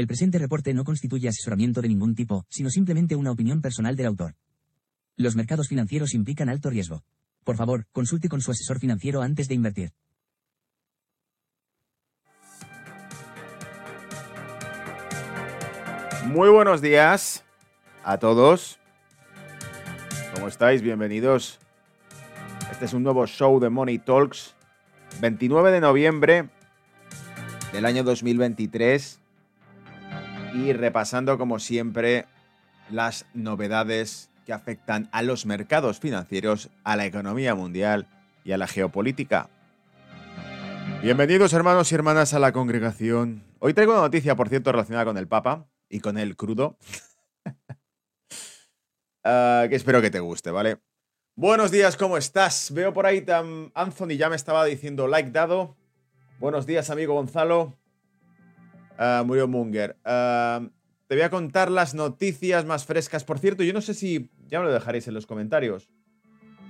El presente reporte no constituye asesoramiento de ningún tipo, sino simplemente una opinión personal del autor. Los mercados financieros implican alto riesgo. Por favor, consulte con su asesor financiero antes de invertir. Muy buenos días a todos. ¿Cómo estáis? Bienvenidos. Este es un nuevo show de Money Talks. 29 de noviembre del año 2023. Y repasando como siempre las novedades que afectan a los mercados financieros, a la economía mundial y a la geopolítica. Bienvenidos hermanos y hermanas a la congregación. Hoy traigo una noticia, por cierto, relacionada con el Papa y con el crudo. Ah, que espero que te guste, ¿vale? Buenos días, ¿cómo estás? Veo por ahí tan Anthony ya me estaba diciendo like dado. Buenos días, amigo Gonzalo. Uh, murió Munger. Ah, te voy a contar las noticias más frescas. Por cierto, yo no sé si ya me lo dejaréis en los comentarios.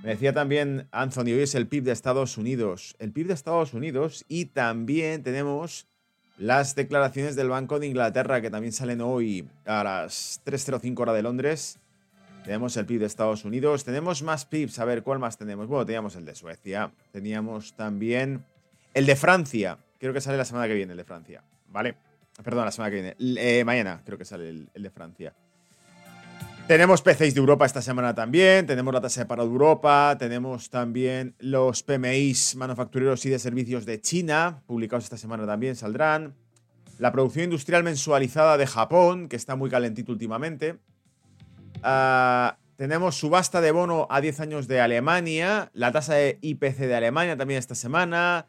Me decía también Anthony, hoy es el PIB de Estados Unidos. El PIB de Estados Unidos y también tenemos las declaraciones del Banco de Inglaterra que también salen hoy a las 3.05 hora de Londres. Tenemos el PIB de Estados Unidos. Tenemos más PIBs. A ver, ¿cuál más tenemos? Bueno, teníamos el de Suecia. Teníamos también el de Francia. Creo que sale la semana que viene el de Francia. ¿Vale? Perdón, la semana que viene. Eh, mañana creo que sale el, de Francia. Tenemos PCs de Europa esta semana también, tenemos la tasa de paro de Europa, tenemos también los PMIs manufactureros y de servicios de China, publicados esta semana también, saldrán. La producción industrial mensualizada de Japón, que está muy calentito últimamente. Ah, tenemos subasta de bono a 10 años de Alemania, la tasa de IPC de Alemania también esta semana.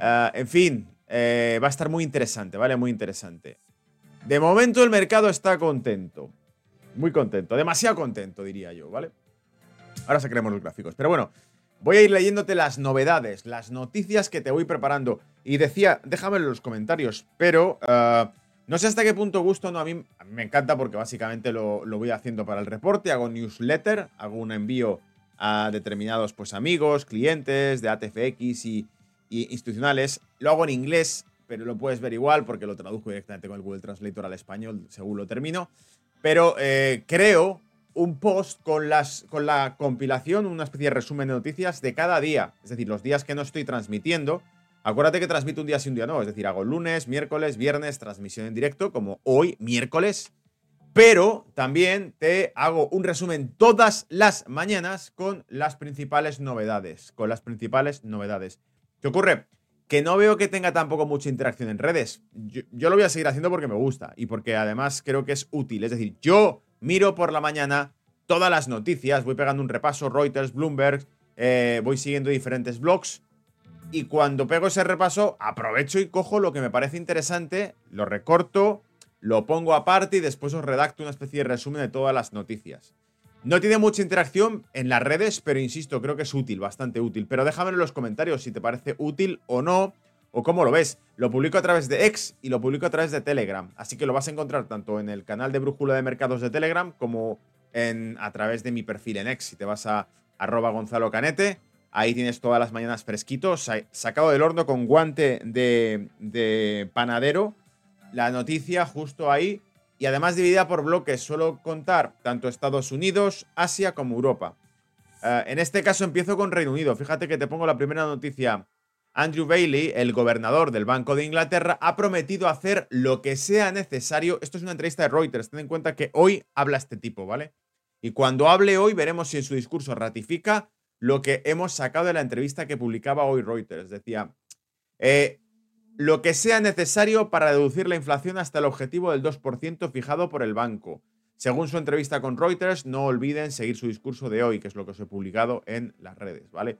Ah, en fin, eh, va a estar muy interesante, ¿vale? Muy interesante. De momento el mercado está contento. Muy contento, demasiado contento, diría yo, ¿vale? Ahora sacaremos los gráficos. Pero bueno, voy a ir leyéndote las novedades, las noticias que te voy preparando. Y decía, déjamelo en los comentarios, pero ah, no sé hasta qué punto gusto, no, a mí, me encanta porque básicamente lo, voy haciendo para el reporte, hago newsletter, hago un envío a determinados pues amigos, clientes de ATFX y institucionales. Lo hago en inglés, pero lo puedes ver igual porque lo traduzco directamente con el Google Translator al español según lo termino. Pero eh, creo un post con, las, con la compilación, una especie de resumen de noticias de cada día. Es decir, los días que no estoy transmitiendo. Acuérdate que transmito un día sí, un día no. Es decir, hago lunes, miércoles, viernes, transmisión en directo, como hoy, miércoles. Pero también te hago un resumen todas las mañanas con las principales novedades. Con las principales novedades. ¿Qué ocurre? Que no veo que tenga tampoco mucha interacción en redes. Yo, lo voy a seguir haciendo porque me gusta y porque además creo que es útil. Es decir, yo miro por la mañana todas las noticias, voy pegando un repaso, Reuters, Bloomberg, eh, voy siguiendo diferentes blogs y cuando pego ese repaso aprovecho y cojo lo que me parece interesante, lo recorto, lo pongo aparte y después os redacto una especie de resumen de todas las noticias. No tiene mucha interacción en las redes, pero insisto, creo que es útil, bastante útil. Pero déjame en los comentarios si te parece útil o no, o cómo lo ves. Lo publico a través de X y lo publico a través de Telegram. Así que lo vas a encontrar tanto en el canal de Brújula de Mercados de Telegram como en, a través de mi perfil en X. Si te vas a arroba Gonzalo Canete, ahí tienes todas las mañanas fresquitos, sacado del horno con guante de, de panadero. La noticia justo ahí y además dividida por bloques. Suelo contar tanto Estados Unidos, Asia como Europa. Eh, en este caso empiezo con Reino Unido. Fíjate que te pongo la primera noticia. Andrew Bailey, el gobernador del Banco de Inglaterra, ha prometido hacer lo que sea necesario. Esto es una entrevista de Reuters. Ten en cuenta que hoy habla este tipo, ¿vale? Y cuando hable hoy veremos si en su discurso ratifica lo que hemos sacado de la entrevista que publicaba hoy Reuters. Decía, eh, lo que sea necesario para reducir la inflación hasta el objetivo del 2% fijado por el banco. Según su entrevista con Reuters, no olviden seguir su discurso de hoy, que es lo que os he publicado en las redes, ¿vale?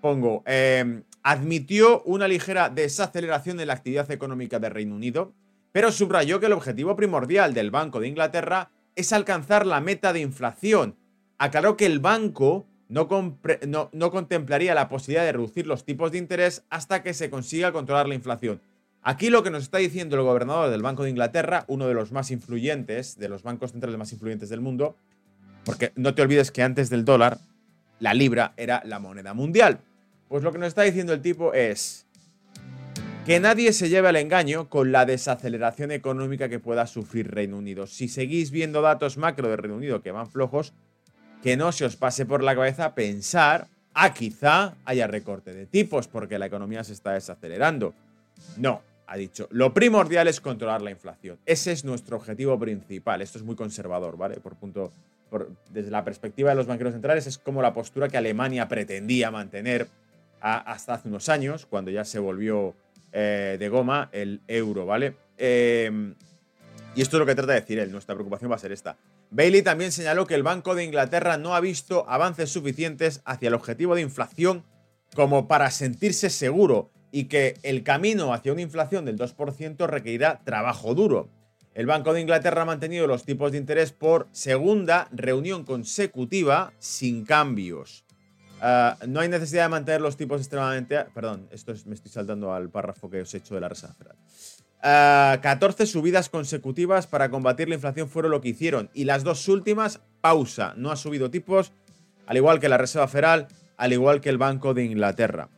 Pongo, em, admitió una ligera desaceleración en la actividad económica de Reino Unido, pero subrayó que el objetivo primordial del Banco de Inglaterra es alcanzar la meta de inflación. Aclaró que el banco no, contemplaría la posibilidad de reducir los tipos de interés hasta que se consiga controlar la inflación. Aquí lo que nos está diciendo el gobernador del Banco de Inglaterra, uno de los más influyentes, de los bancos centrales más influyentes del mundo, porque no te olvides que antes del dólar, la libra era la moneda mundial. Pues lo que nos está diciendo el tipo es, Que nadie se lleve al engaño con la desaceleración económica que pueda sufrir Reino Unido. Si seguís viendo datos macro de Reino Unido que van flojos, que no se os pase por la cabeza pensar ah, quizá haya recorte de tipos porque la economía se está desacelerando. No, ha dicho, lo primordial es controlar la inflación. Ese es nuestro objetivo principal. Esto es muy conservador, ¿vale? Por punto, desde la perspectiva de los banqueros centrales, es como la postura que Alemania pretendía mantener hasta hace unos años, cuando ya se volvió eh, de goma el euro, ¿vale? Em, y esto es lo que trata de decir él, nuestra preocupación va a ser esta. Bailey también señaló que el Banco de Inglaterra no ha visto avances suficientes hacia el objetivo de inflación como para sentirse seguro y que el camino hacia una inflación del 2% requerirá trabajo duro. El Banco de Inglaterra ha mantenido los tipos de interés por segunda reunión consecutiva sin cambios. Ah, no hay necesidad de mantener los tipos extremadamente... Perdón, esto es, me estoy saltando al párrafo que os he hecho de la Reserva 14 ah, subidas consecutivas para combatir la inflación fueron lo que hicieron. Y las dos últimas, pausa. No ha subido tipos, al igual que la Reserva Federal, al igual que el Banco de Inglaterra.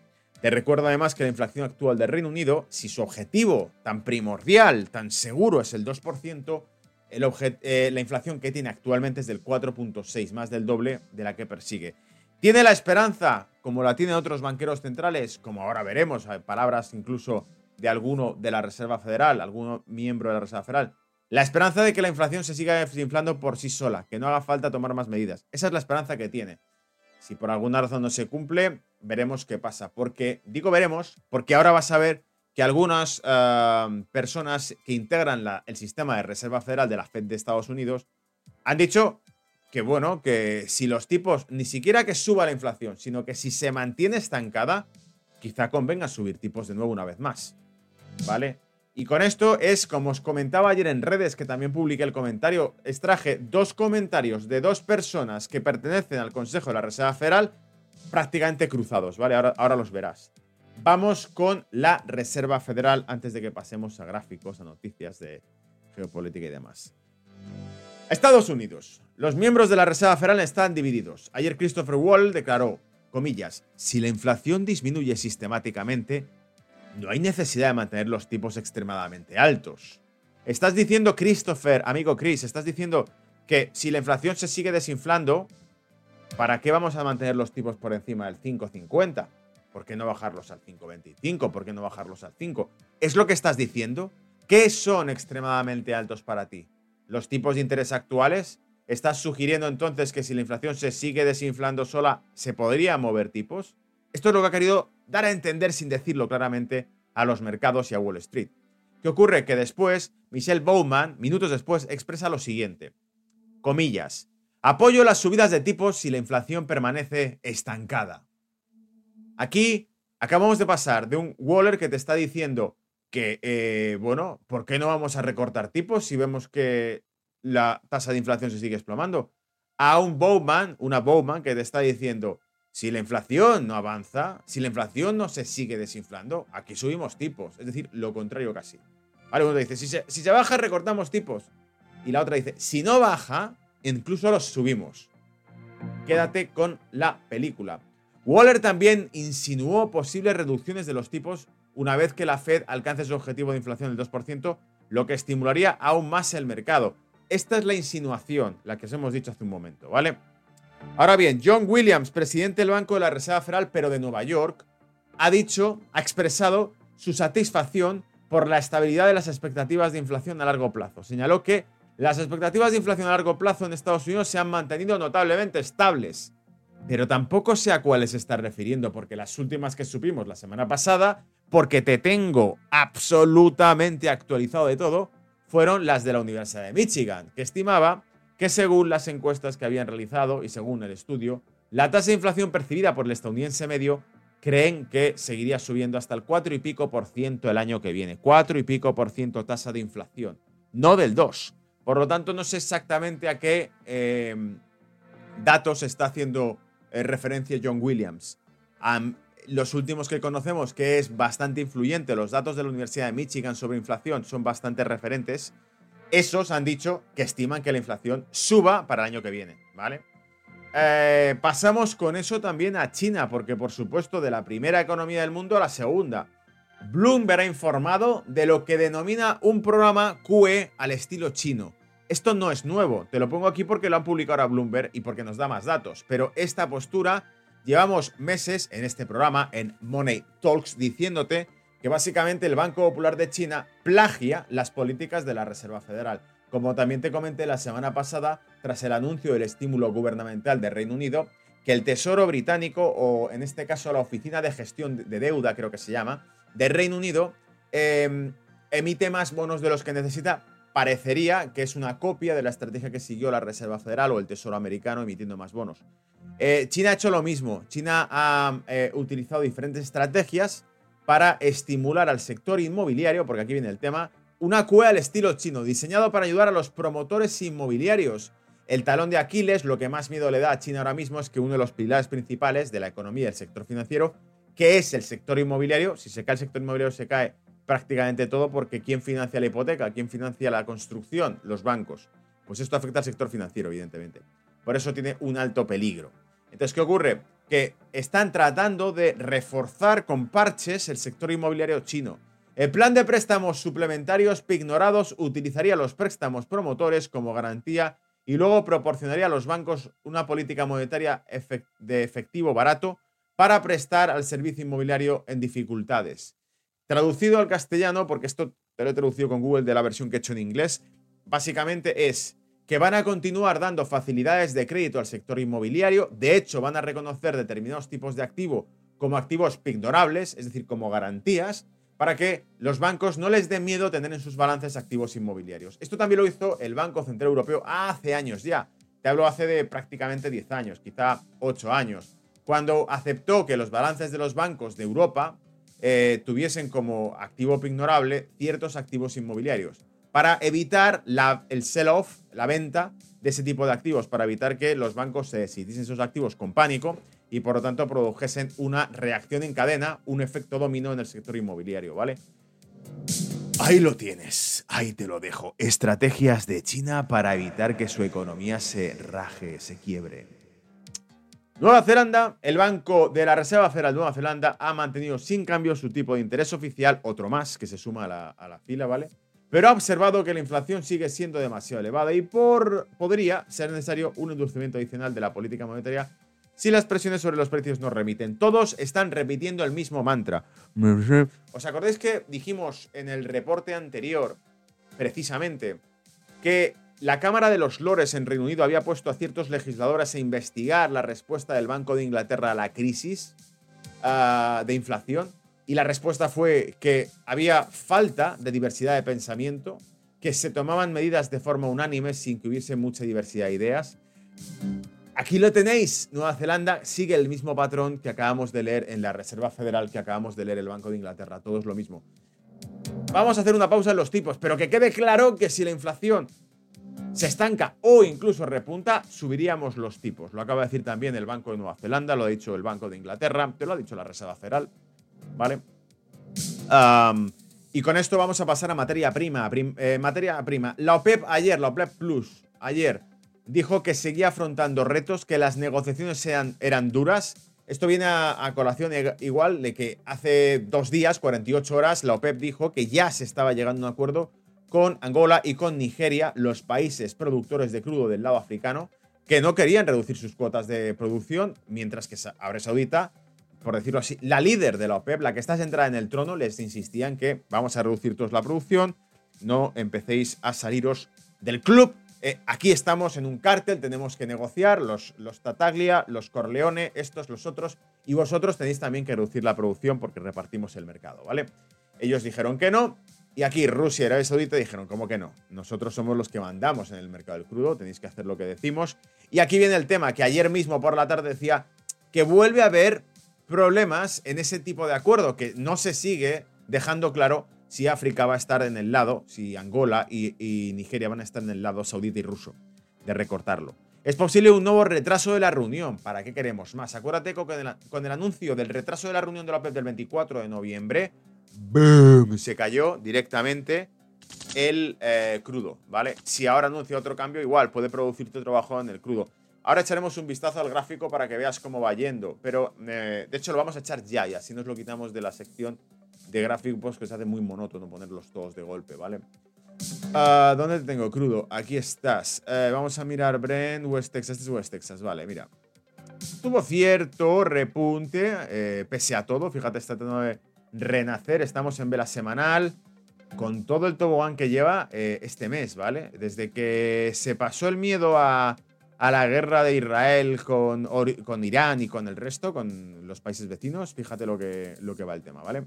Te recuerdo además que la inflación actual del Reino Unido, si su objetivo tan primordial, tan seguro es el 2%, eh, la inflación que tiene actualmente es del 4.6, más del doble de la que persigue. ¿Tiene la esperanza, como la tienen otros banqueros centrales, como ahora veremos, palabras incluso de alguno de la Reserva Federal, algún miembro de la Reserva Federal, la esperanza de que la inflación se siga desinflando por sí sola, que no haga falta tomar más medidas. Esa es la esperanza que tiene. Si por alguna razón no se cumple, veremos qué pasa. Porque, digo veremos, porque ahora vas a ver que algunas eh, personas que integran el sistema de Reserva Federal de la Fed de Estados Unidos han dicho que bueno, que si los tipos, ni siquiera que suba la inflación, sino que si se mantiene estancada, quizá convenga subir tipos de nuevo una vez más. ¿Vale? Y con esto es, como os comentaba ayer en redes, que también publiqué el comentario, extraje dos comentarios de dos personas que pertenecen al Consejo de la Reserva Federal prácticamente cruzados, ¿vale? Ahora, ahora los verás. Vamos con la Reserva Federal antes de que pasemos a gráficos, a noticias de geopolítica y demás. Estados Unidos. Los miembros de la Reserva Federal están divididos. Ayer Christopher Wall declaró, comillas, si la inflación disminuye sistemáticamente, no hay necesidad de mantener los tipos extremadamente altos. Estás diciendo, Christopher, amigo Chris, estás diciendo que si la inflación se sigue desinflando, ¿para qué vamos a mantener los tipos por encima del 5,50? ¿Por qué no bajarlos al 5,25? ¿Por qué no bajarlos al 5? ¿Es lo que estás diciendo? ¿Qué son extremadamente altos para ti? los tipos de interés actuales, ¿estás sugiriendo entonces que si la inflación se sigue desinflando sola, se podría mover tipos? Esto es lo que ha querido dar a entender sin decirlo claramente a los mercados y a Wall Street. ¿Qué ocurre? Que después, Michelle Bowman, minutos después, expresa lo siguiente. Comillas. Apoyo las subidas de tipos si la inflación permanece estancada. Aquí acabamos de pasar de un Waller que te está diciendo que, eh, bueno, ¿por qué no vamos a recortar tipos si vemos que la tasa de inflación se sigue explomando? A un Bowman, una Bowman que te está diciendo, si la inflación no avanza, si la inflación no se sigue desinflando, aquí subimos tipos. Es decir, lo contrario casi. Vale, uno dice, si se, si se baja, recortamos tipos. Y la otra dice, si no baja, incluso los subimos. Quédate con la película. Waller también insinuó posibles reducciones de los tipos una vez que la Fed alcance su objetivo de inflación del 2%, lo que estimularía aún más el mercado. Esta es la insinuación, la que os hemos dicho hace un momento, ¿vale? Ahora bien, John Williams, presidente del Banco de la Reserva Federal, pero de Nueva York, ha dicho, ha expresado su satisfacción por la estabilidad de las expectativas de inflación a largo plazo. Señaló que las expectativas de inflación a largo plazo en Estados Unidos se han mantenido notablemente estables. Pero tampoco sé a cuáles está refiriendo, porque las últimas que supimos la semana pasada porque te tengo absolutamente actualizado de todo, fueron las de la Universidad de Michigan, que estimaba que según las encuestas que habían realizado y según el estudio, la tasa de inflación percibida por el estadounidense medio creen que seguiría subiendo hasta el 4 y pico por ciento el año que viene. 4 y pico por ciento tasa de inflación, no del 2. Por lo tanto, no sé exactamente a qué em, datos está haciendo eh, referencia John Williams los últimos que conocemos, que es bastante influyente, los datos de la Universidad de Michigan sobre inflación son bastante referentes, esos han dicho que estiman que la inflación suba para el año que viene, ¿vale? Eh, pasamos con eso también a China, porque por supuesto de la primera economía del mundo a la segunda. Bloomberg ha informado de lo que denomina un programa QE al estilo chino. Esto no es nuevo, te lo pongo aquí porque lo han publicado ahora Bloomberg y porque nos da más datos, pero esta postura llevamos meses en este programa, en Money Talks, diciéndote que básicamente el Banco Popular de China plagia las políticas de la Reserva Federal. Como también te comenté la semana pasada, tras el anuncio del estímulo gubernamental del Reino Unido, que el Tesoro británico, o en este caso la Oficina de Gestión de Deuda, creo que se llama, del Reino Unido, em, emite más bonos de los que necesita parecería que es una copia de la estrategia que siguió la Reserva Federal o el Tesoro americano emitiendo más bonos. Eh, China ha hecho lo mismo. China ha eh, utilizado diferentes estrategias para estimular al sector inmobiliario, porque aquí viene el tema, una cueva al estilo chino, diseñado para ayudar a los promotores inmobiliarios. El talón de Aquiles, lo que más miedo le da a China ahora mismo es que uno de los pilares principales de la economía del sector financiero, que es el sector inmobiliario, si se cae el sector inmobiliario se cae prácticamente todo porque ¿quién financia la hipoteca? ¿Quién financia la construcción? Los bancos. Pues esto afecta al sector financiero, evidentemente. Por eso tiene un alto peligro. Entonces, ¿qué ocurre? Que están tratando de reforzar con parches el sector inmobiliario chino. El plan de préstamos suplementarios pignorados utilizaría los préstamos promotores como garantía y luego proporcionaría a los bancos una política monetaria de efectivo barato para prestar al servicio inmobiliario en dificultades. Traducido al castellano, porque esto te lo he traducido con Google de la versión que he hecho en inglés, básicamente es que van a continuar dando facilidades de crédito al sector inmobiliario, de hecho van a reconocer determinados tipos de activo como activos pignorables, es decir, como garantías, para que los bancos no les dé miedo tener en sus balances activos inmobiliarios. Esto también lo hizo el Banco Central Europeo hace años ya. Te hablo hace de prácticamente 10 años, quizá 8 años, cuando aceptó que los balances de los bancos de Europa eh, tuviesen como activo pignorable ciertos activos inmobiliarios para evitar el sell-off, la venta de ese tipo de activos, para evitar que los bancos se deshiciesen esos activos con pánico y por lo tanto produjesen una reacción en cadena, un efecto dominó en el sector inmobiliario, ¿vale? Ahí lo tienes, ahí te lo dejo. Estrategias de China para evitar que su economía se raje, se quiebre. Nueva Zelanda, el Banco de la Reserva Federal de Nueva Zelanda ha mantenido sin cambio su tipo de interés oficial, otro más que se suma a la, fila, ¿vale? Pero ha observado que la inflación sigue siendo demasiado elevada y por, podría ser necesario un endurecimiento adicional de la política monetaria si las presiones sobre los precios no remiten. Todos están repitiendo el mismo mantra. ¿Os acordáis que dijimos en el reporte anterior, precisamente, que la Cámara de los Lores en Reino Unido había puesto a ciertos legisladores a investigar la respuesta del Banco de Inglaterra a la crisis ah, de inflación. Y la respuesta fue que había falta de diversidad de pensamiento, que se tomaban medidas de forma unánime sin que hubiese mucha diversidad de ideas. Aquí lo tenéis, Nueva Zelanda sigue el mismo patrón que acabamos de leer en la Reserva Federal, que acabamos de leer el Banco de Inglaterra, todo es lo mismo. Vamos a hacer una pausa en los tipos, pero que quede claro que si la inflación se estanca o incluso repunta, subiríamos los tipos. Lo acaba de decir también el Banco de Nueva Zelanda, lo ha dicho el Banco de Inglaterra, te lo ha dicho la Reserva Federal. ¿Vale? y con esto vamos a pasar a materia prima. Eh, materia prima. La OPEP ayer, la OPEP Plus, ayer dijo que seguía afrontando retos, que las negociaciones eran, duras. Esto viene a, a, colación igual de que hace dos días, 48 horas, la OPEP dijo que ya se estaba llegando a un acuerdo con Angola y con Nigeria, los países productores de crudo del lado africano, que no querían reducir sus cuotas de producción, mientras que Arabia Saudita, por decirlo así, la líder de la OPEP, la que está centrada en el trono, les insistían que vamos a reducir todos la producción, no empecéis a saliros del club. Eh, aquí estamos en un cártel, tenemos que negociar, los, los Tataglia, los Corleone, estos, los otros, y vosotros tenéis también que reducir la producción porque repartimos el mercado, ¿vale? Ellos dijeron que no, y aquí Rusia y Arabia Saudita dijeron, ¿cómo que no? Nosotros somos los que mandamos en el mercado del crudo, tenéis que hacer lo que decimos. Y aquí viene el tema que ayer mismo por la tarde decía que vuelve a haber problemas en ese tipo de acuerdo, que no se sigue dejando claro si África va a estar en el lado, si Angola y, Nigeria van a estar en el lado saudita y ruso, de recortarlo. Es posible un nuevo retraso de la reunión. ¿Para qué queremos más? Acuérdate con el, con el anuncio del retraso de la reunión de la OPEP del 24 de noviembre, ¡boom! Se cayó directamente el eh, crudo, ¿vale? Si ahora anuncia otro cambio, igual puede producirte otro bajón en el crudo. Ahora echaremos un vistazo al gráfico para que veas cómo va yendo, pero eh, de hecho lo vamos a echar ya y así nos lo quitamos de la sección de gráficos que se hace muy monótono ponerlos todos de golpe, ¿vale? Ah, ¿Dónde te tengo, crudo? Aquí estás. Eh, vamos a mirar Brent, West Texas. Este es West Texas, vale, mira. Tuvo cierto repunte, eh, pese a todo. Fíjate, está tratando de renacer. Estamos en vela semanal. Con todo el tobogán que lleva este mes, ¿vale? Desde que se pasó el miedo a, la guerra de Israel con, con, Irán y con el resto, con los países vecinos, fíjate lo que, lo que va el tema, ¿vale?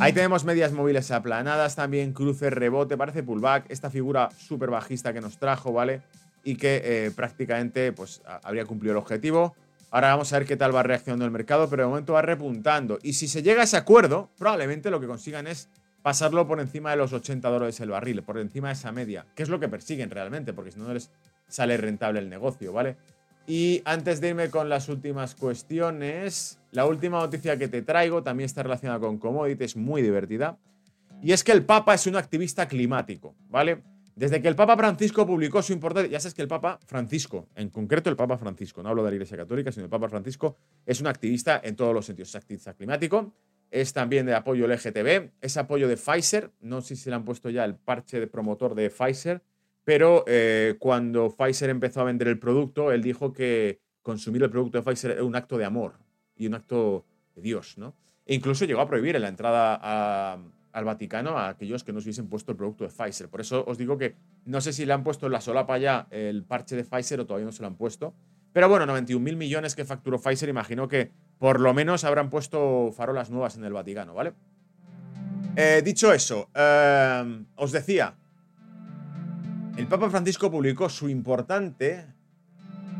Ahí tenemos medias móviles aplanadas, también cruce, rebote, parece pullback. Esta figura súper bajista que nos trajo, ¿vale? Y que eh, prácticamente pues, habría cumplido el objetivo. Ahora vamos a ver qué tal va reaccionando el mercado, pero de momento va repuntando. Y si se llega a ese acuerdo, probablemente lo que consigan es pasarlo por encima de los 80 dólares el barril, por encima de esa media, que es lo que persiguen realmente, porque si no, no les sale rentable el negocio, ¿vale? Y antes de irme con las últimas cuestiones, la última noticia que te traigo también está relacionada con commodities, muy divertida. Y es que el Papa es un activista climático, ¿vale? Desde que el Papa Francisco publicó su importante, ya sabes que el Papa Francisco, en concreto el Papa Francisco, no hablo de la Iglesia Católica, sino el Papa Francisco, es un activista en todos los sentidos. Es activista climático, es también de apoyo LGTB, es apoyo de Pfizer, no sé si le han puesto ya el parche de promotor de Pfizer, pero eh, cuando Pfizer empezó a vender el producto, él dijo que consumir el producto de Pfizer era un acto de amor y un acto de Dios, ¿no? E incluso llegó a prohibir la entrada al Vaticano a aquellos que no se hubiesen puesto el producto de Pfizer. Por eso os digo que no sé si le han puesto en la solapa ya el parche de Pfizer o todavía no se lo han puesto. Pero bueno, 91 mil millones que facturó Pfizer, imagino que por lo menos habrán puesto farolas nuevas en el Vaticano, ¿vale? Eh, dicho eso, eh, os decía, el Papa Francisco publicó su importante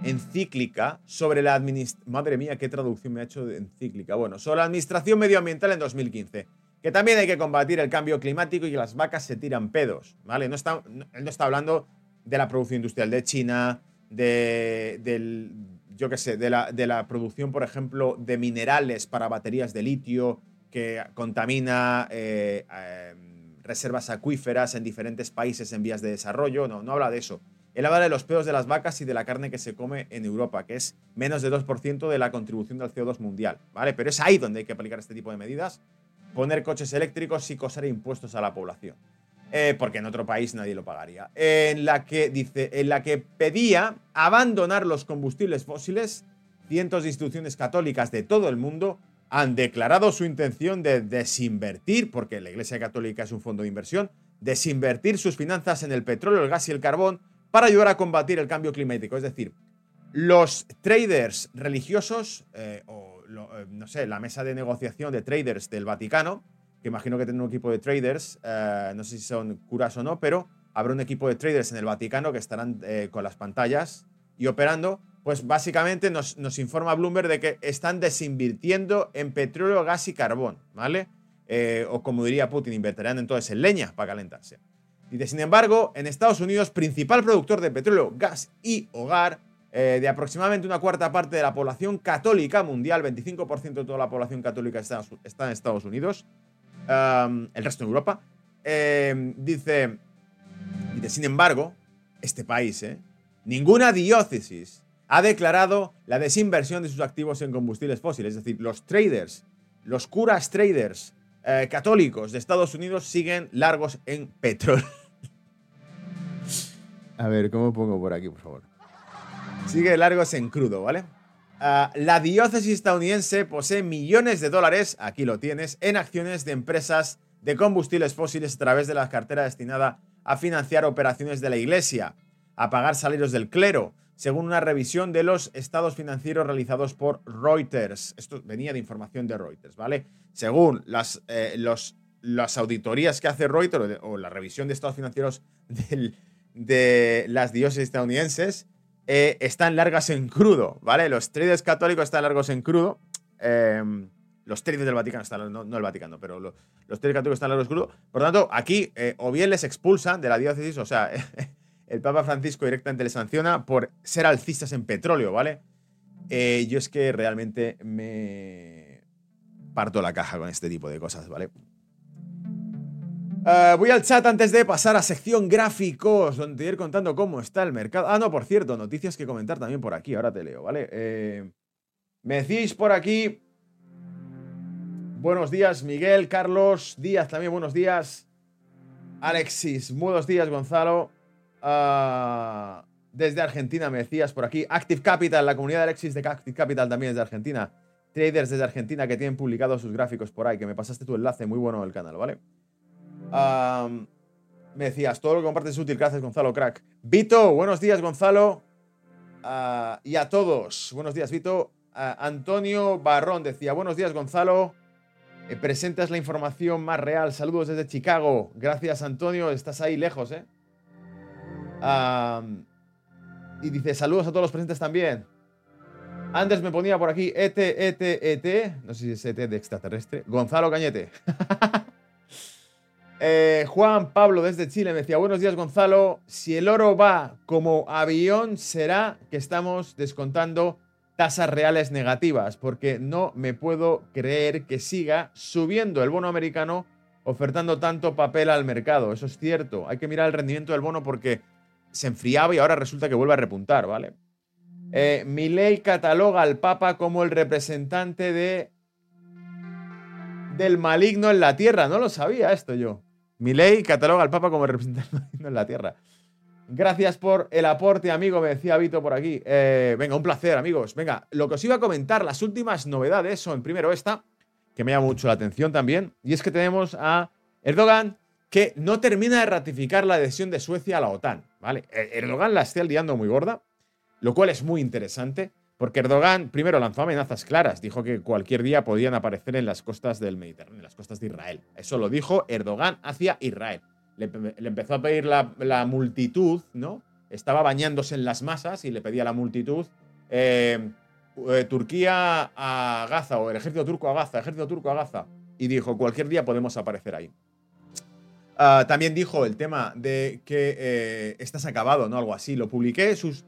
encíclica sobre la administración. Madre mía, qué traducción me ha hecho de encíclica. Bueno, sobre la administración medioambiental en 2015. Que también hay que combatir el cambio climático y que las vacas se tiran pedos. ¿Vale? No está, él no está hablando de la producción industrial de China, de, del, yo qué sé, de la, de la producción, por ejemplo, de minerales para baterías de litio que contamina. Eh, eh, reservas acuíferas en diferentes países en vías de desarrollo, no, no habla de eso. Él habla de los pedos de las vacas y de la carne que se come en Europa, que es menos de 2% de la contribución del CO2 mundial, ¿vale? Pero es ahí donde hay que aplicar este tipo de medidas, poner coches eléctricos y cosar impuestos a la población. Eh, porque en otro país nadie lo pagaría. En la que dice, en la que pedía abandonar los combustibles fósiles, cientos de instituciones católicas de todo el mundo han declarado su intención de desinvertir, porque la Iglesia Católica es un fondo de inversión, desinvertir sus finanzas en el petróleo, el gas y el carbón para ayudar a combatir el cambio climático. Es decir, los traders religiosos, eh, o eh, no sé, la mesa de negociación de traders del Vaticano, que imagino que tienen un equipo de traders, eh, no sé si son curas o no, pero habrá un equipo de traders en el Vaticano que estarán con las pantallas y operando pues básicamente nos, informa Bloomberg de que están desinvirtiendo en petróleo, gas y carbón, ¿vale? Eh, o como diría Putin, invertirán entonces en leña para calentarse. Dice, sin embargo, en Estados Unidos, principal productor de petróleo, gas y hogar, eh, de aproximadamente una cuarta parte de la población católica mundial, 25% de toda la población católica está, en Estados Unidos, el resto en Europa, eh, dice, dice, sin embargo, este país, ninguna diócesis ha declarado la desinversión de sus activos en combustibles fósiles. Es decir, los traders, los curas traders eh, católicos de Estados Unidos siguen largos en petróleo. A ver, ¿cómo pongo por aquí, por favor? Sigue largos en crudo, ¿vale? Ah, la diócesis estadounidense posee millones de dólares, aquí lo tienes, en acciones de empresas de combustibles fósiles a través de la cartera destinada a financiar operaciones de la iglesia, a pagar salarios del clero, según una revisión de los estados financieros realizados por Reuters. Esto venía de información de Reuters, ¿vale? Según las, eh, las auditorías que hace Reuters o, la revisión de estados financieros de las dioses estadounidenses, eh, están largas en crudo, ¿vale? Los traders católicos están largos en crudo. Em, los traders del Vaticano están, no, el Vaticano, pero los traders católicos están largos en crudo. Por lo tanto, aquí eh, o bien les expulsan de la diócesis, o sea, el Papa Francisco directamente le sanciona por ser alcistas en petróleo, ¿vale? Eh, yo es que realmente me parto la caja con este tipo de cosas, ¿vale? Eh, voy al chat antes de pasar a sección gráficos, donde ir contando cómo está el mercado. Ah, no, por cierto, noticias que comentar también por aquí, ahora te leo, ¿vale? Eh, me decís por aquí buenos días, Miguel, Carlos, Díaz también, buenos días. Alexis, buenos días, Gonzalo. Ah, desde Argentina me decías por aquí. Active Capital, la comunidad de Alexis de Active Capital también es de Argentina. Traders desde Argentina que tienen publicados sus gráficos por ahí, que me pasaste tu enlace, muy bueno del canal, ¿vale? me decías, todo lo que compartes es útil, gracias Gonzalo, crack. Vito, buenos días Gonzalo. Ah, y a todos, buenos días Vito. Ah, Antonio Barrón decía, buenos días Gonzalo. Eh, presentas la información más real. Saludos desde Chicago. Gracias, Antonio. Estás ahí lejos, ¿eh? Y dice, saludos a todos los presentes también. Anders me ponía por aquí, ET, ET, ET. No sé si es ET de extraterrestre. Gonzalo Cañete. Eh, Juan Pablo desde Chile me decía, buenos días Gonzalo. Si el oro va como avión, será que estamos descontando tasas reales negativas, porque no me puedo creer que siga subiendo el bono americano ofertando tanto papel al mercado. Eso es cierto. Hay que mirar el rendimiento del bono porque se enfriaba y ahora resulta que vuelve a repuntar, ¿vale? Eh, ley cataloga al Papa como el representante de del maligno en la tierra. No lo sabía esto yo. ley cataloga al Papa como el representante del maligno en la tierra. Gracias por el aporte, amigo, me decía Vito por aquí. Eh, venga, un placer, amigos. Venga, lo que os iba a comentar, las últimas novedades son, primero esta, que me llama mucho la atención también, y es que tenemos a Erdogan, que no termina de ratificar la adhesión de Suecia a la OTAN, ¿vale? E-, Erdogan la está liando muy gorda, lo cual es muy interesante, porque Erdogan primero lanzó amenazas claras, dijo que cualquier día podían aparecer en las costas del Mediterráneo, en las costas de Israel. Eso lo dijo Erdogan hacia Israel le, empezó a pedir la, multitud, ¿no? Estaba bañándose en las masas y le pedía a la multitud eh, eh, Turquía a Gaza o el ejército turco a Gaza, ejército turco a Gaza. Y dijo, cualquier día podemos aparecer ahí. Ah, también dijo el tema de que eh, estás acabado, ¿no? Algo así. Lo publiqué, sus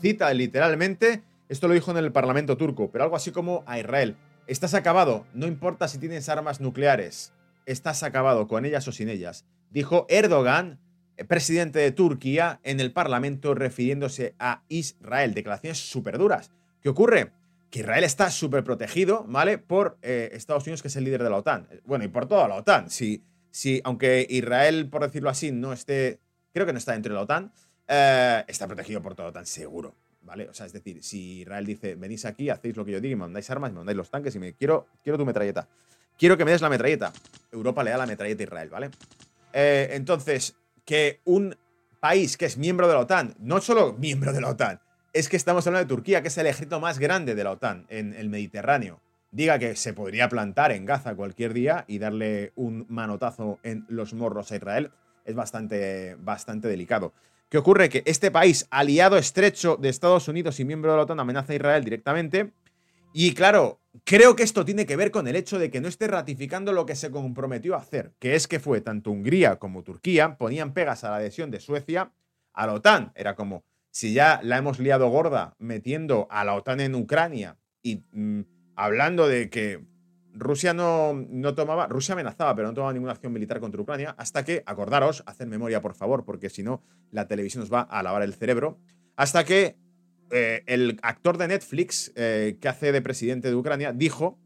cita literalmente. Esto lo dijo en el Parlamento turco, pero algo así como a Israel. Estás acabado, no importa si tienes armas nucleares. Estás acabado con ellas o sin ellas dijo Erdogan, eh, presidente de Turquía, en el Parlamento refiriéndose a Israel. Declaraciones súper duras. ¿Qué ocurre? Que Israel está súper protegido, ¿vale? Por eh, Estados Unidos, que es el líder de la OTAN. Bueno, y por toda la OTAN. Si, si, aunque Israel, por decirlo así, no esté, creo que no está dentro de la OTAN, eh, está protegido por toda la OTAN, seguro. ¿Vale? O sea, es decir, si Israel dice, venís aquí, hacéis lo que yo diga y mandáis armas, me mandáis los tanques y me quiero, quiero tu metralleta. Quiero que me des la metralleta. Europa le da la metralleta a Israel, ¿vale? Eh, entonces, que un país que es miembro de la OTAN, no solo miembro de la OTAN, es que estamos hablando de Turquía, que es el ejército más grande de la OTAN en el Mediterráneo, diga que se podría plantar en Gaza cualquier día y darle un manotazo en los morros a Israel, es bastante, bastante delicado. ¿Qué ocurre? Que este país, aliado estrecho de Estados Unidos y miembro de la OTAN, amenaza a Israel directamente. Y claro, Creo que esto tiene que ver con el hecho de que no esté ratificando lo que se comprometió a hacer, que es que fue tanto Hungría como Turquía ponían pegas a la adhesión de Suecia a la OTAN. Era como, si ya la hemos liado gorda metiendo a la OTAN en Ucrania y mm, hablando de que Rusia no, no, tomaba, Rusia amenazaba, pero no tomaba ninguna acción militar contra Ucrania, hasta que, acordaros, hacen memoria por favor, porque si no, la televisión nos va a lavar el cerebro, hasta que eh, el actor de Netflix eh, que hace de presidente de Ucrania dijo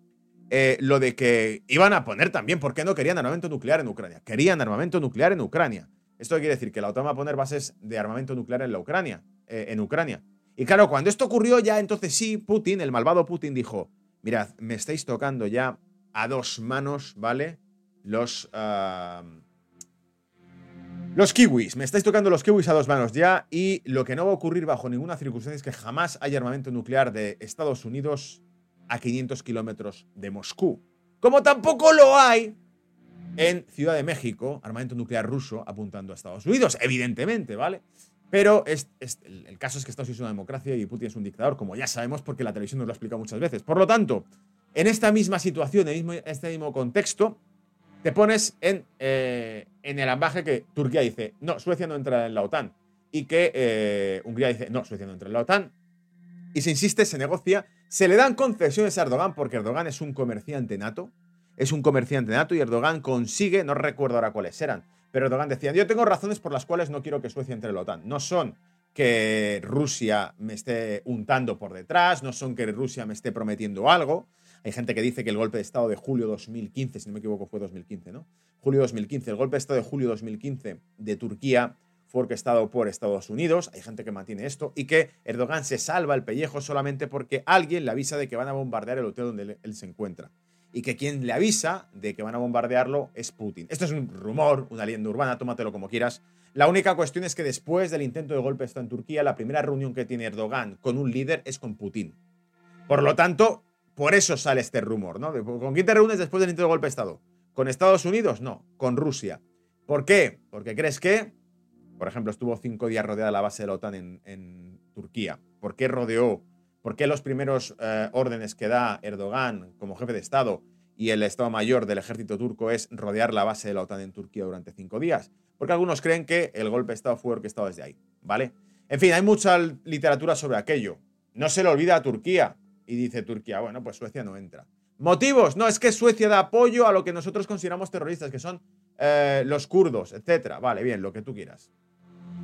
eh, lo de que iban a poner también, ¿por qué no querían armamento nuclear en Ucrania? Querían armamento nuclear en Ucrania. Esto quiere decir que la OTAN va a poner bases de armamento nuclear en la Ucrania, en Ucrania. Y claro, cuando esto ocurrió ya, entonces sí, Putin, el malvado Putin, dijo, mirad, me estáis tocando ya a dos manos, ¿vale? Los... Ah, los kiwis, me estáis tocando los kiwis a dos manos ya y lo que no va a ocurrir bajo ninguna circunstancia es que jamás haya armamento nuclear de Estados Unidos a 500 kilómetros de Moscú. Como tampoco lo hay en Ciudad de México, armamento nuclear ruso apuntando a Estados Unidos, evidentemente, ¿vale? Pero el caso es que Estados Unidos es una democracia y Putin es un dictador, como ya sabemos porque la televisión nos lo ha explicado muchas veces. Por lo tanto, en esta misma situación, en este mismo contexto, te pones en, eh, en el ambaje que Turquía dice, no, Suecia no entra en la OTAN. Y que eh, Hungría dice, no, Suecia no entra en la OTAN. Y se insiste, se negocia, se le dan concesiones a Erdogan porque Erdogan es un comerciante nato. Es un comerciante nato y Erdogan consigue, no recuerdo ahora cuáles eran, pero Erdogan decía, yo tengo razones por las cuales no quiero que Suecia entre en la OTAN. No son que Rusia me esté untando por detrás, no son que Rusia me esté prometiendo algo. Hay gente que dice que el golpe de Estado de julio 2015, si no me equivoco fue 2015, ¿no? Julio 2015, el golpe de Estado de julio 2015 de Turquía fue orquestado por Estados Unidos, hay gente que mantiene esto, y que Erdogan se salva el pellejo solamente porque alguien le avisa de que van a bombardear el hotel donde él se encuentra. Y que quien le avisa de que van a bombardearlo es Putin. Esto es un rumor, una leyenda urbana, tómatelo como quieras. La única cuestión es que después del intento de golpe Estado en Turquía, la primera reunión que tiene Erdogan con un líder es con Putin. Por lo tanto, por eso sale este rumor, ¿no? ¿Con quién te reúnes después del intento de golpe de Estado? ¿Con Estados Unidos? No, con Rusia. ¿Por qué? Porque crees que por ejemplo, estuvo cinco días rodeada la base de la OTAN en, Turquía. ¿Por qué rodeó? ¿Por qué los primeros eh, órdenes que da Erdogan como jefe de Estado y el Estado Mayor del ejército turco es rodear la base de la OTAN en Turquía durante cinco días? Porque algunos creen que el golpe de Estado fue orquestado desde ahí, ¿vale? En fin, hay mucha literatura sobre aquello. No se le olvida a Turquía. Y dice Turquía, bueno, pues Suecia no entra. Motivos, no, es que Suecia da apoyo a lo que nosotros consideramos terroristas, que son eh, los kurdos, etcétera. Vale, bien, lo que tú quieras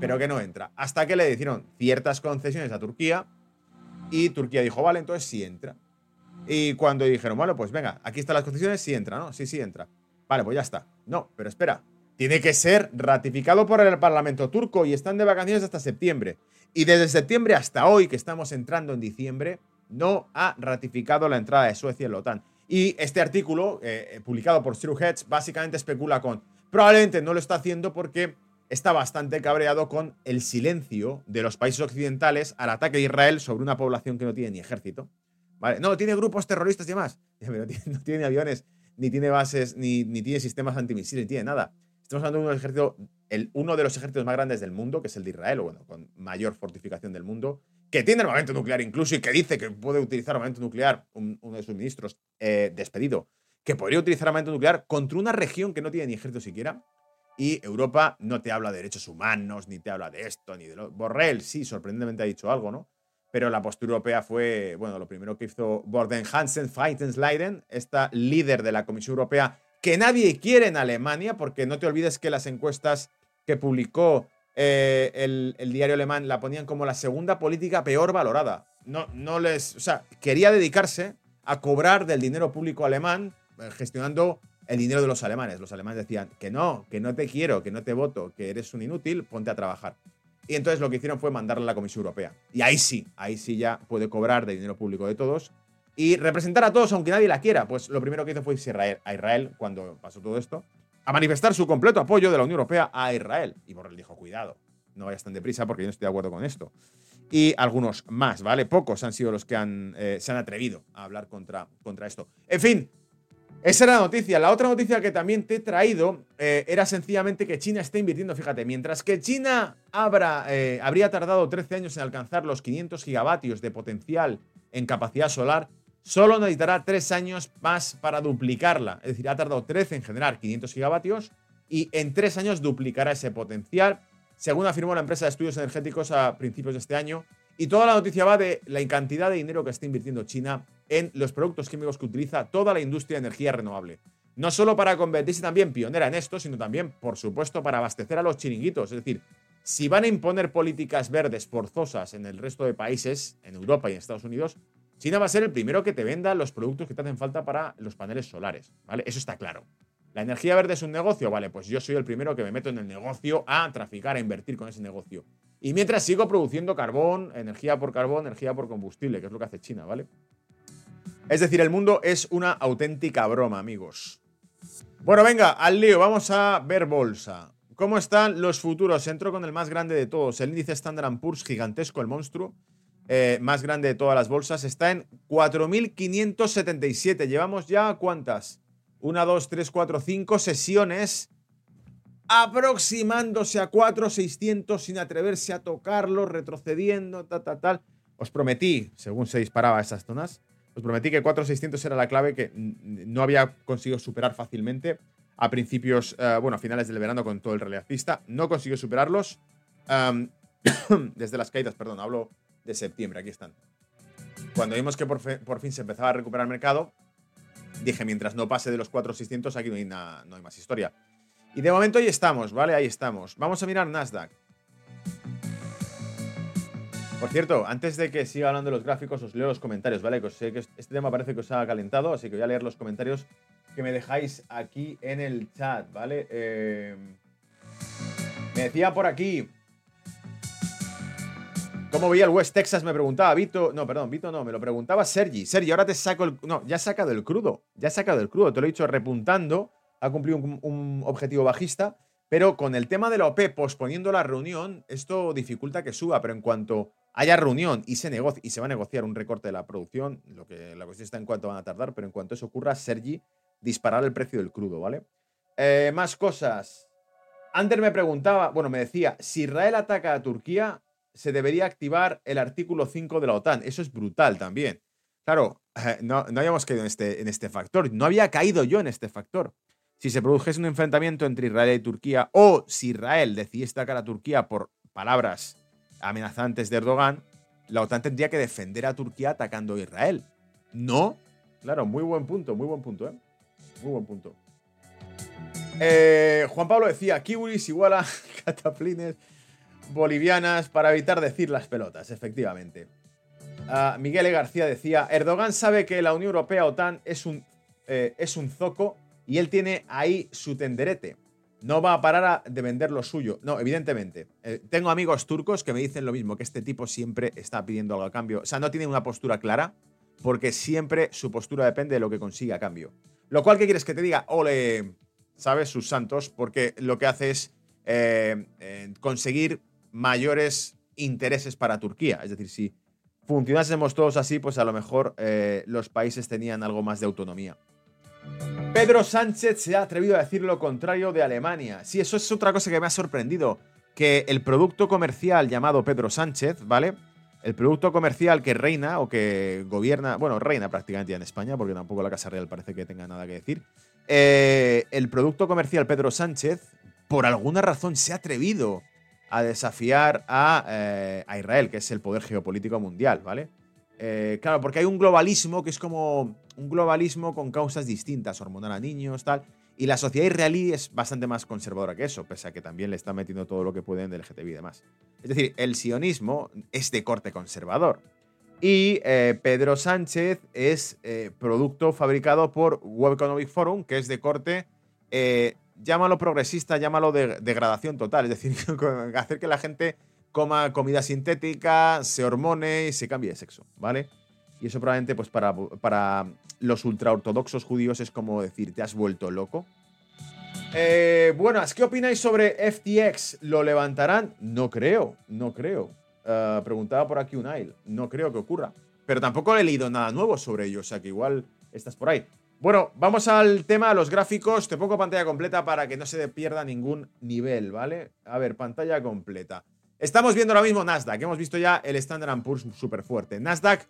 pero que no entra. Hasta que le hicieron ciertas concesiones a Turquía y Turquía dijo, vale, entonces sí entra. Y cuando dijeron, bueno, pues venga, aquí están las concesiones, sí entra, ¿no? Sí, sí entra. Vale, pues ya está. No, pero espera. Tiene que ser ratificado por el Parlamento turco y están de vacaciones hasta septiembre. Y desde septiembre hasta hoy, que estamos entrando en diciembre, no ha ratificado la entrada de Suecia en la OTAN. Y este artículo, eh, publicado por True básicamente especula con, probablemente no lo está haciendo porque está bastante cabreado con el silencio de los países occidentales al ataque de Israel sobre una población que no tiene ni ejército. ¿Vale? No, tiene grupos terroristas y demás. No tiene aviones, ni tiene bases, ni, ni tiene sistemas antimisiles, ni tiene nada. Estamos hablando de un ejército, el, uno de los ejércitos más grandes del mundo, que es el de Israel, bueno, con mayor fortificación del mundo, que tiene armamento nuclear incluso y que dice que puede utilizar armamento nuclear, uno de sus ministros eh, despedido, que podría utilizar armamento nuclear contra una región que no tiene ni ejército siquiera, y Europa no te habla de derechos humanos, ni te habla de esto, ni de lo. Borrell sí, sorprendentemente ha dicho algo, ¿no? Pero la postura europea fue, bueno, lo primero que hizo Borden Hansen Leiden, esta líder de la Comisión Europea, que nadie quiere en Alemania, porque no te olvides que las encuestas que publicó eh, el, el, diario alemán la ponían como la segunda política peor valorada. No, no les. O sea, quería dedicarse a cobrar del dinero público alemán, eh, gestionando el dinero de los alemanes. Los alemanes decían que no, que no te quiero, que no te voto, que eres un inútil, ponte a trabajar. Y entonces lo que hicieron fue mandarle a la Comisión Europea. Y ahí sí, ahí sí ya puede cobrar de dinero público de todos y representar a todos aunque nadie la quiera. Pues lo primero que hizo fue irse a Israel cuando pasó todo esto, a manifestar su completo apoyo de la Unión Europea a Israel. Y Borrell dijo, cuidado, no vayas tan deprisa porque yo no estoy de acuerdo con esto. Y algunos más, ¿vale? Pocos han sido los que han, eh, se han atrevido a hablar contra, contra esto. En fin, esa era la noticia. La otra noticia que también te he traído eh, era sencillamente que China está invirtiendo, fíjate, mientras que China eh, habría tardado 13 años en alcanzar los 500 gigavatios de potencial en capacidad solar, solo necesitará 3 años más para duplicarla. Es decir, ha tardado 13 en generar 500 gigavatios y en 3 años duplicará ese potencial, según afirmó la empresa de estudios energéticos a principios de este año. Y toda la noticia va de la cantidad de dinero que está invirtiendo China en los productos químicos que utiliza toda la industria de energía renovable. No solo para convertirse también pionera en esto, sino también, por supuesto, para abastecer a los chiringuitos. Es decir, si van a imponer políticas verdes forzosas en el resto de países, en Europa y en Estados Unidos, China va a ser el primero que te venda los productos que te hacen falta para los paneles solares. ¿Vale? Eso está claro. ¿La energía verde es un negocio? Vale, pues yo soy el primero que me meto en el negocio a traficar, a invertir con ese negocio. Y mientras sigo produciendo carbón, energía por carbón, energía por combustible, que es lo que hace China, ¿vale? Es decir, el mundo es una auténtica broma, amigos. Bueno, venga, al lío, vamos a ver bolsa. ¿Cómo están los futuros? Entro con el más grande de todos, el índice Standard Poor's gigantesco, el monstruo, eh, más grande de todas las bolsas, está en 4.577. Llevamos ya cuántas? Una, dos, tres, cuatro, cinco sesiones aproximándose a 4.600 sin atreverse a tocarlo, retrocediendo, tal, tal, tal. Os prometí, según se disparaba esas zonas, os prometí que 4600 era la clave que no había conseguido superar fácilmente a principios, eh, bueno, a finales del verano con todo el relevista. No consiguió superarlos desde las caídas, perdón, hablo de septiembre, aquí están. Cuando vimos que por, fin se empezaba a recuperar el mercado, dije, mientras no pase de los 4600, aquí no hay, no hay más historia. Y de momento ahí estamos, ¿vale? Ahí estamos. Vamos a mirar Nasdaq. Por cierto, antes de que siga hablando de los gráficos, os leo los comentarios, ¿vale? Que sé que este tema parece que os ha calentado, así que voy a leer los comentarios que me dejáis aquí en el chat, ¿vale? Eh, me decía por aquí. ¿Cómo veía el West Texas? Me preguntaba Vito. No, perdón, Vito no, me lo preguntaba Sergi. Sergi, ahora te saco el. No, ya ha sacado el crudo. Ya ha sacado el crudo. Te lo he dicho repuntando. Ha cumplido un, objetivo bajista. Pero con el tema de la OP posponiendo la reunión, esto dificulta que suba. Pero en cuanto haya reunión y se negocie y se va a negociar un recorte de la producción, lo que la cuestión está en cuánto van a tardar, pero en cuanto eso ocurra, Sergi disparar el precio del crudo, ¿vale? Eh, más cosas. Ander me preguntaba, bueno, me decía, si Israel ataca a Turquía, se debería activar el artículo 5 de la OTAN. Eso es brutal también. Claro, no, habíamos caído este, en este factor. No había caído yo en este factor. Si se produjese un enfrentamiento entre Israel y Turquía, o si Israel decidiese atacar a Turquía por palabras amenazantes de Erdogan, la OTAN tendría que defender a Turquía atacando a Israel. No. Claro, muy buen punto, muy buen punto, ¿eh? Muy buen punto. Eh, Juan Pablo decía, kiwis igual a cataplines bolivianas para evitar decir las pelotas, efectivamente. Uh, Miguel e. García decía, Erdogan sabe que la Unión Europea OTAN es eh, es un zoco y él tiene ahí su tenderete no va a parar de vender lo suyo. No, evidentemente. Eh, tengo amigos turcos que me dicen lo mismo, que este tipo siempre está pidiendo algo a cambio. O sea, no tiene una postura clara, porque siempre su postura depende de lo que consiga a cambio. Lo cual, ¿qué quieres que te diga? Ole, ¿sabes? Sus santos, porque lo que hace es eh, eh, conseguir mayores intereses para Turquía. Es decir, si funcionásemos todos así, pues a lo mejor los países tenían algo más de autonomía. Pedro Sánchez se ha atrevido a decir lo contrario de Alemania. Sí, eso es otra cosa que me ha sorprendido. Que el producto comercial llamado Pedro Sánchez, ¿vale? El producto comercial que reina o que gobierna, bueno, reina prácticamente en España, porque tampoco la Casa Real parece que tenga nada que decir. Eh, el producto comercial Pedro Sánchez, por alguna razón, se ha atrevido a desafiar a, eh, Israel, que es el poder geopolítico mundial, ¿vale? Eh, claro, porque hay un globalismo que es como un globalismo con causas distintas, hormonal a niños, tal. Y la sociedad israelí es bastante más conservadora que eso, pese a que también le está metiendo todo lo que pueden del LGTBI y demás. Es decir, el sionismo es de corte conservador. Y eh, Pedro Sánchez es eh, producto fabricado por Web Economic Forum, que es de corte, llámalo progresista, llámalo de degradación total. Es decir, hacer que la gente coma comida sintética, se hormone y se cambie de sexo, ¿vale? Y eso probablemente, pues para, para los ultraortodoxos judíos es como decir, te has vuelto loco. Eh, buenas, ¿qué opináis sobre FTX? ¿Lo levantarán? No creo, no creo. Uh, preguntaba por aquí Unail. No creo que ocurra. Pero tampoco he leído nada nuevo sobre ello, o sea que igual estás por ahí. Bueno, vamos al tema, los gráficos. Te pongo pantalla completa para que no se pierda ningún nivel, ¿vale? A ver, pantalla completa. Estamos viendo ahora mismo Nasdaq. Hemos visto ya el Standard Poor's súper fuerte. Nasdaq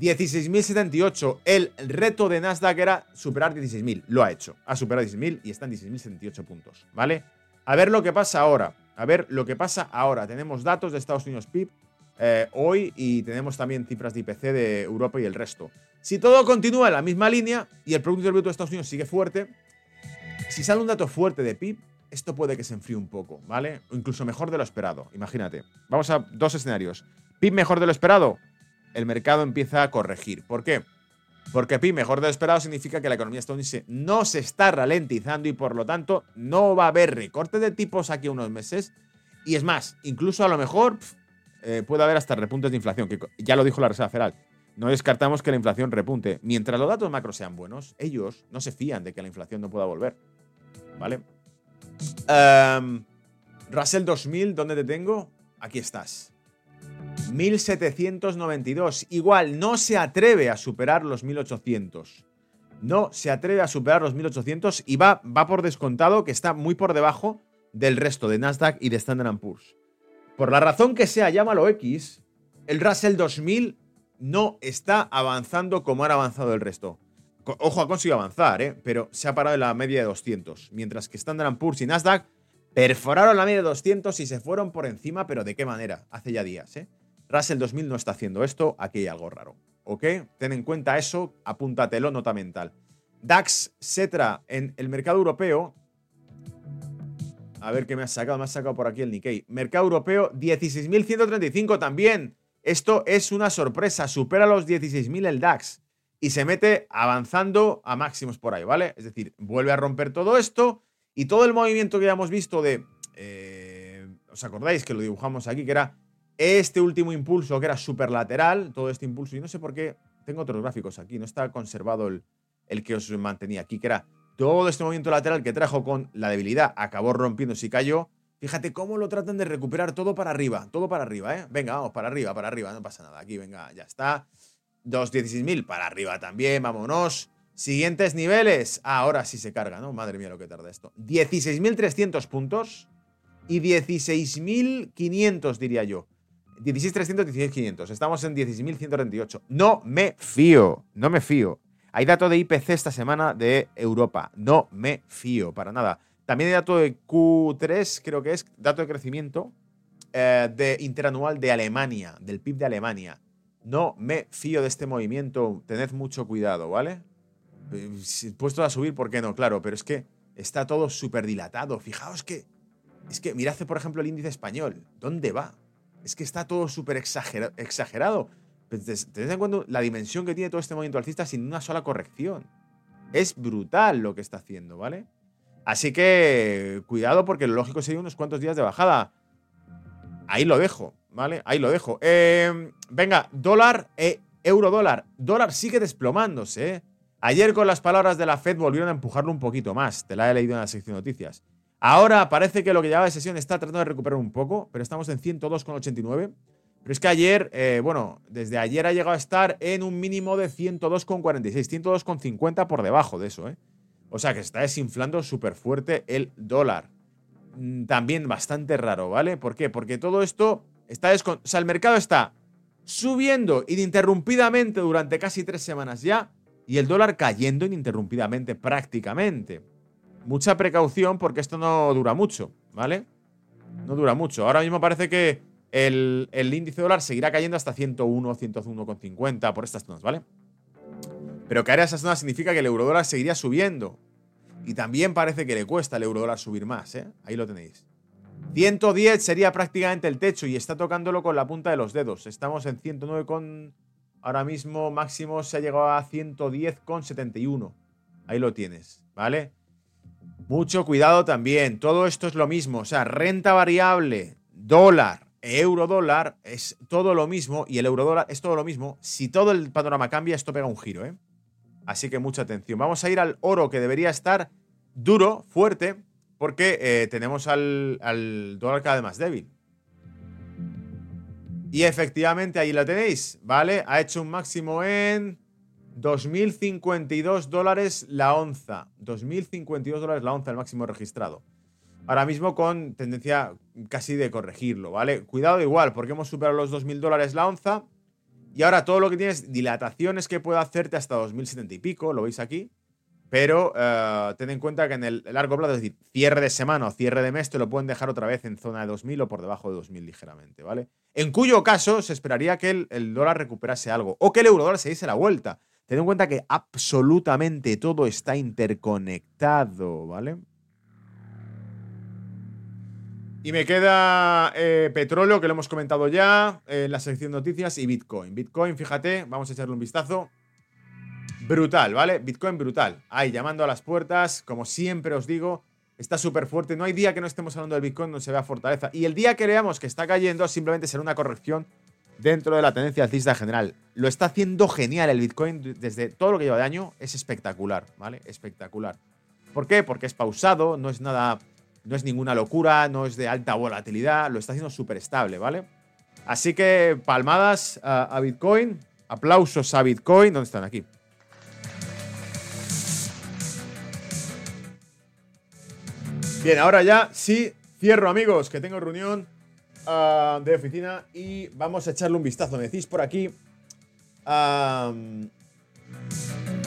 16.078. El reto de Nasdaq era superar 16.000. Lo ha hecho. Ha superado 16.000 y están 16.078 puntos. ¿Vale? A ver lo que pasa ahora. A ver lo que pasa ahora. Tenemos datos de Estados Unidos PIB eh, hoy y tenemos también cifras de IPC de Europa y el resto. Si todo continúa en la misma línea y el Producto Bruto de Estados Unidos sigue fuerte, si sale un dato fuerte de PIB, esto puede que se enfríe un poco, ¿vale? O incluso mejor de lo esperado, imagínate. Vamos a dos escenarios. PIB mejor de lo esperado, el mercado empieza a corregir. ¿Por qué? Porque PIB mejor de esperado significa que la economía estadounidense no se está ralentizando y por lo tanto no va a haber recorte de tipos aquí unos meses. Y es más, incluso a lo mejor eh, puede haber hasta repuntes de inflación, que ya lo dijo la Reserva Federal. No descartamos que la inflación repunte. Mientras los datos macro sean buenos, ellos no se fían de que la inflación no pueda volver. ¿Vale? Um, Russell 2000, ¿dónde te tengo? Aquí estás. 1792. Igual, no se atreve a superar los 1800. No se atreve a superar los 1800 y va, va por descontado que está muy por debajo del resto de Nasdaq y de Standard Poor's. Por la razón que sea, llámalo X, el Russell 2000 no está avanzando como han avanzado el resto. Ojo, ha conseguido avanzar, ¿eh? pero se ha parado en la media de 200. Mientras que Standard Poor's y Nasdaq perforaron la media de 200 y se fueron por encima, pero ¿de qué manera? Hace ya días. ¿eh? Russell 2000 no está haciendo esto, aquí hay algo raro. ¿Ok? Ten en cuenta eso, apúntatelo, nota mental. DAX, Cetra, en el mercado europeo. A ver qué me ha sacado, me ha sacado por aquí el Nikkei. Mercado europeo, 16.135 también. Esto es una sorpresa, supera los 16.000 el DAX y se mete avanzando a máximos por ahí, ¿vale? Es decir, vuelve a romper todo esto y todo el movimiento que ya hemos visto de... Eh, ¿Os acordáis que lo dibujamos aquí? Que era este último impulso, que era superlateral, todo este impulso. Y no sé por qué tengo otros gráficos aquí, no está conservado el, el que os mantenía aquí, que era todo este movimiento lateral que trajo con la debilidad, acabó rompiendo y cayó. Fíjate cómo lo tratan de recuperar todo para arriba, todo para arriba, ¿eh? Venga, vamos, para arriba, para arriba, no pasa nada. Aquí, venga, ya está. 216.000 para arriba también, vámonos. Siguientes niveles. ahora sí se carga, ¿no? Madre mía lo que tarda esto. 16.300 puntos y 16.500 diría yo. 16.300, 16.500. Estamos en 16.138. No me fío, no me fío. Hay dato de IPC esta semana de Europa. No me fío para nada. También hay dato de Q3, creo que es, dato de crecimiento eh, de interanual de Alemania, del PIB de Alemania. No me fío de este movimiento. Tened mucho cuidado, ¿vale? Puesto a subir, ¿por qué no? Claro, pero es que está todo súper dilatado. Fijaos que. Es que mirad, por ejemplo, el índice español. ¿Dónde va? Es que está todo súper exagerado. Tened en cuenta la dimensión que tiene todo este movimiento alcista sin una sola corrección. Es brutal lo que está haciendo, ¿vale? Así que cuidado porque lo lógico sería unos cuantos días de bajada. Ahí lo dejo, ¿vale? Ahí lo dejo. Em, venga, dólar, e euro dólar. Dólar sigue desplomándose. ¿eh? Ayer con las palabras de la Fed volvieron a empujarlo un poquito más. Te la he leído en la sección de noticias. Ahora parece que lo que llevaba de sesión está tratando de recuperar un poco, pero estamos en 102,89. Pero es que ayer, eh, bueno, desde ayer ha llegado a estar en un mínimo de 102,46, 102,50 por debajo de eso, ¿eh? O sea que está desinflando súper fuerte el dólar. Mm, también bastante raro, ¿vale? ¿Por qué? Porque todo esto está O sea, el mercado está subiendo ininterrumpidamente durante casi tres semanas ya y el dólar cayendo ininterrumpidamente prácticamente. Mucha precaución porque esto no dura mucho, ¿vale? No dura mucho. Ahora mismo parece que el, índice dólar seguirá cayendo hasta 101, 101,50 por estas zonas, ¿vale? Pero caer a esas zonas significa que el eurodólar seguiría subiendo. Y también parece que le cuesta al eurodólar subir más, ¿eh? Ahí lo tenéis. 110 sería prácticamente el techo y está tocándolo con la punta de los dedos. Estamos en 109 con... Ahora mismo máximo se ha llegado a 110,71. Ahí lo tienes, ¿vale? Mucho cuidado también. Todo esto es lo mismo. O sea, renta variable, dólar, euro dólar es todo lo mismo y el euro dólar es todo lo mismo. Si todo el panorama cambia, esto pega un giro, ¿eh? Así que mucha atención. Vamos a ir al oro que debería estar duro, fuerte, porque eh, tenemos al, al dólar cada vez más débil. Y efectivamente ahí lo tenéis, ¿vale? Ha hecho un máximo en 2.052 dólares la onza. 2.052 dólares la onza, el máximo registrado ahora mismo con tendencia casi de corregirlo, ¿vale? Cuidado igual, porque hemos superado los 2.000 dólares la onza. Y ahora todo lo que tienes, dilataciones que puede hacerte hasta 2.070 y pico, lo veis aquí. Pero uh, ten en cuenta que en el largo plazo, es decir, cierre de semana o cierre de mes, te lo pueden dejar otra vez en zona de 2.000 o por debajo de 2.000 ligeramente, ¿vale? En cuyo caso se esperaría que el, el dólar recuperase algo o que el euro dólar se diese la vuelta. Ten en cuenta que absolutamente todo está interconectado, ¿vale? Y me queda eh, petróleo, que lo hemos comentado ya en la sección de noticias, y Bitcoin. Bitcoin, fíjate, vamos a echarle un vistazo. Brutal, ¿vale? Bitcoin brutal. Ahí, llamando a las puertas, como siempre os digo, está súper fuerte. No hay día que no estemos hablando del Bitcoin donde se vea fortaleza. Y el día que veamos que está cayendo, simplemente será una corrección dentro de la tendencia alcista general. Lo está haciendo genial el Bitcoin desde todo lo que lleva de año. Es espectacular, ¿vale? Espectacular. ¿Por qué? Porque es pausado, no es nada no es ninguna locura, no es de alta volatilidad, lo está haciendo súper estable, ¿vale? Así que palmadas a, Bitcoin, aplausos a Bitcoin, ¿dónde están? Aquí. Bien, ahora ya sí cierro, amigos, que tengo reunión ah, de oficina y vamos a echarle un vistazo. Me decís por aquí.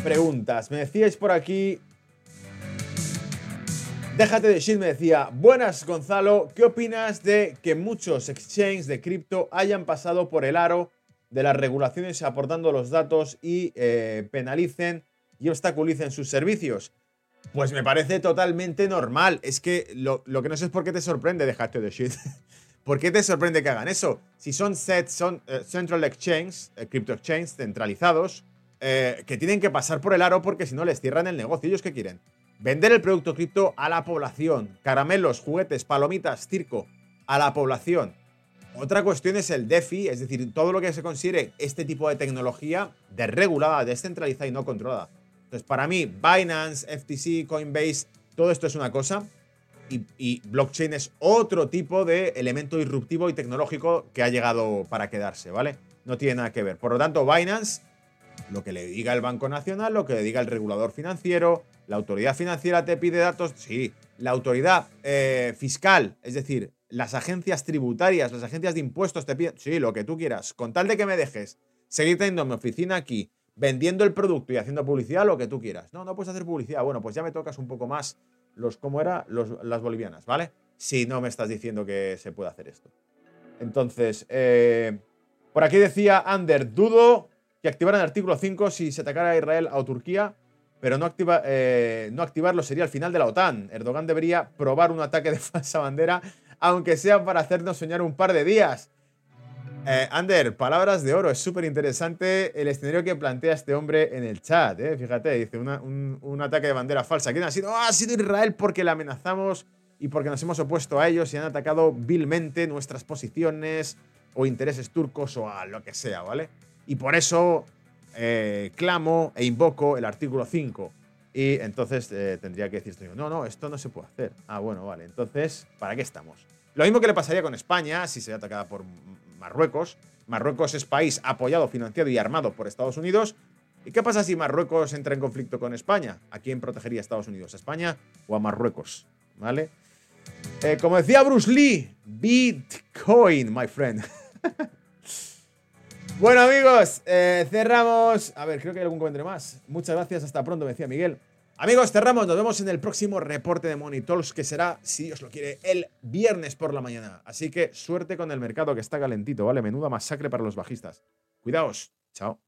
preguntas. Me decíais por aquí Déjate de shit me decía, buenas Gonzalo, ¿qué opinas de que muchos exchanges de cripto hayan pasado por el aro de las regulaciones aportando los datos y eh, penalicen y obstaculicen sus servicios? Pues me parece totalmente normal. Es que lo, que no sé es por qué te sorprende, déjate de shit. ¿Por qué te sorprende que hagan eso? Si son sets, son eh, central exchange, eh, crypto exchange centralizados, eh, que tienen que pasar por el aro porque si no les cierran el negocio. ¿Ellos qué quieren? Vender el producto cripto a la población. Caramelos, juguetes, palomitas, circo, a la población. Otra cuestión es el DeFi, es decir, todo lo que se considere este tipo de tecnología desregulada, descentralizada y no controlada. Entonces, para mí, Binance, FTC, Coinbase, todo esto es una cosa y, blockchain es otro tipo de elemento disruptivo y tecnológico que ha llegado para quedarse, ¿vale? No tiene nada que ver. Por lo tanto, Binance, lo que le diga el Banco Nacional, lo que le diga el regulador financiero, la autoridad financiera te pide datos, sí. La autoridad eh, fiscal, es decir, las agencias tributarias, las agencias de impuestos te piden, sí, lo que tú quieras, con tal de que me dejes seguir teniendo mi oficina aquí, vendiendo el producto y haciendo publicidad, lo que tú quieras. No, no puedes hacer publicidad. Bueno, pues ya me tocas un poco más los, ¿cómo era? las bolivianas, ¿vale? Si no me estás diciendo que se puede hacer esto. Entonces, eh, por aquí decía Ander, dudo que activaran el artículo 5 si se atacara a Israel o Turquía, pero no, activa, eh, no activarlo sería el final de la OTAN. Erdogan debería probar un ataque de falsa bandera, aunque sea para hacernos soñar un par de días. Eh, Ander, palabras de oro. Es súper interesante el escenario que plantea este hombre en el chat. Eh. Fíjate, dice un, ataque de bandera falsa. ¿Quién ha sido? ha sido Israel porque le amenazamos y porque nos hemos opuesto a ellos y han atacado vilmente nuestras posiciones o intereses turcos o a lo que sea, ¿vale? Y por eso eh, clamo e invoco el artículo 5. Y entonces eh, tendría que decir esto. No, no, esto no se puede hacer. Ah, bueno, vale. Entonces, ¿para qué estamos? Lo mismo que le pasaría con España si se atacada por Marruecos. Marruecos es país apoyado, financiado y armado por Estados Unidos. ¿Y qué pasa si Marruecos entra en conflicto con España? ¿A quién protegería Estados Unidos? ¿A España o a Marruecos? ¿Vale? Eh, como decía Bruce Lee, Bitcoin, my friend. bueno, amigos, eh, cerramos. A ver, creo que hay algún comentario más. Muchas gracias, hasta pronto, me decía Miguel. Amigos, cerramos. Nos vemos en el próximo reporte de Money que será, si os lo quiere, el viernes por la mañana. Así que suerte con el mercado que está calentito, ¿vale? Menuda masacre para los bajistas. Cuidaos. Chao.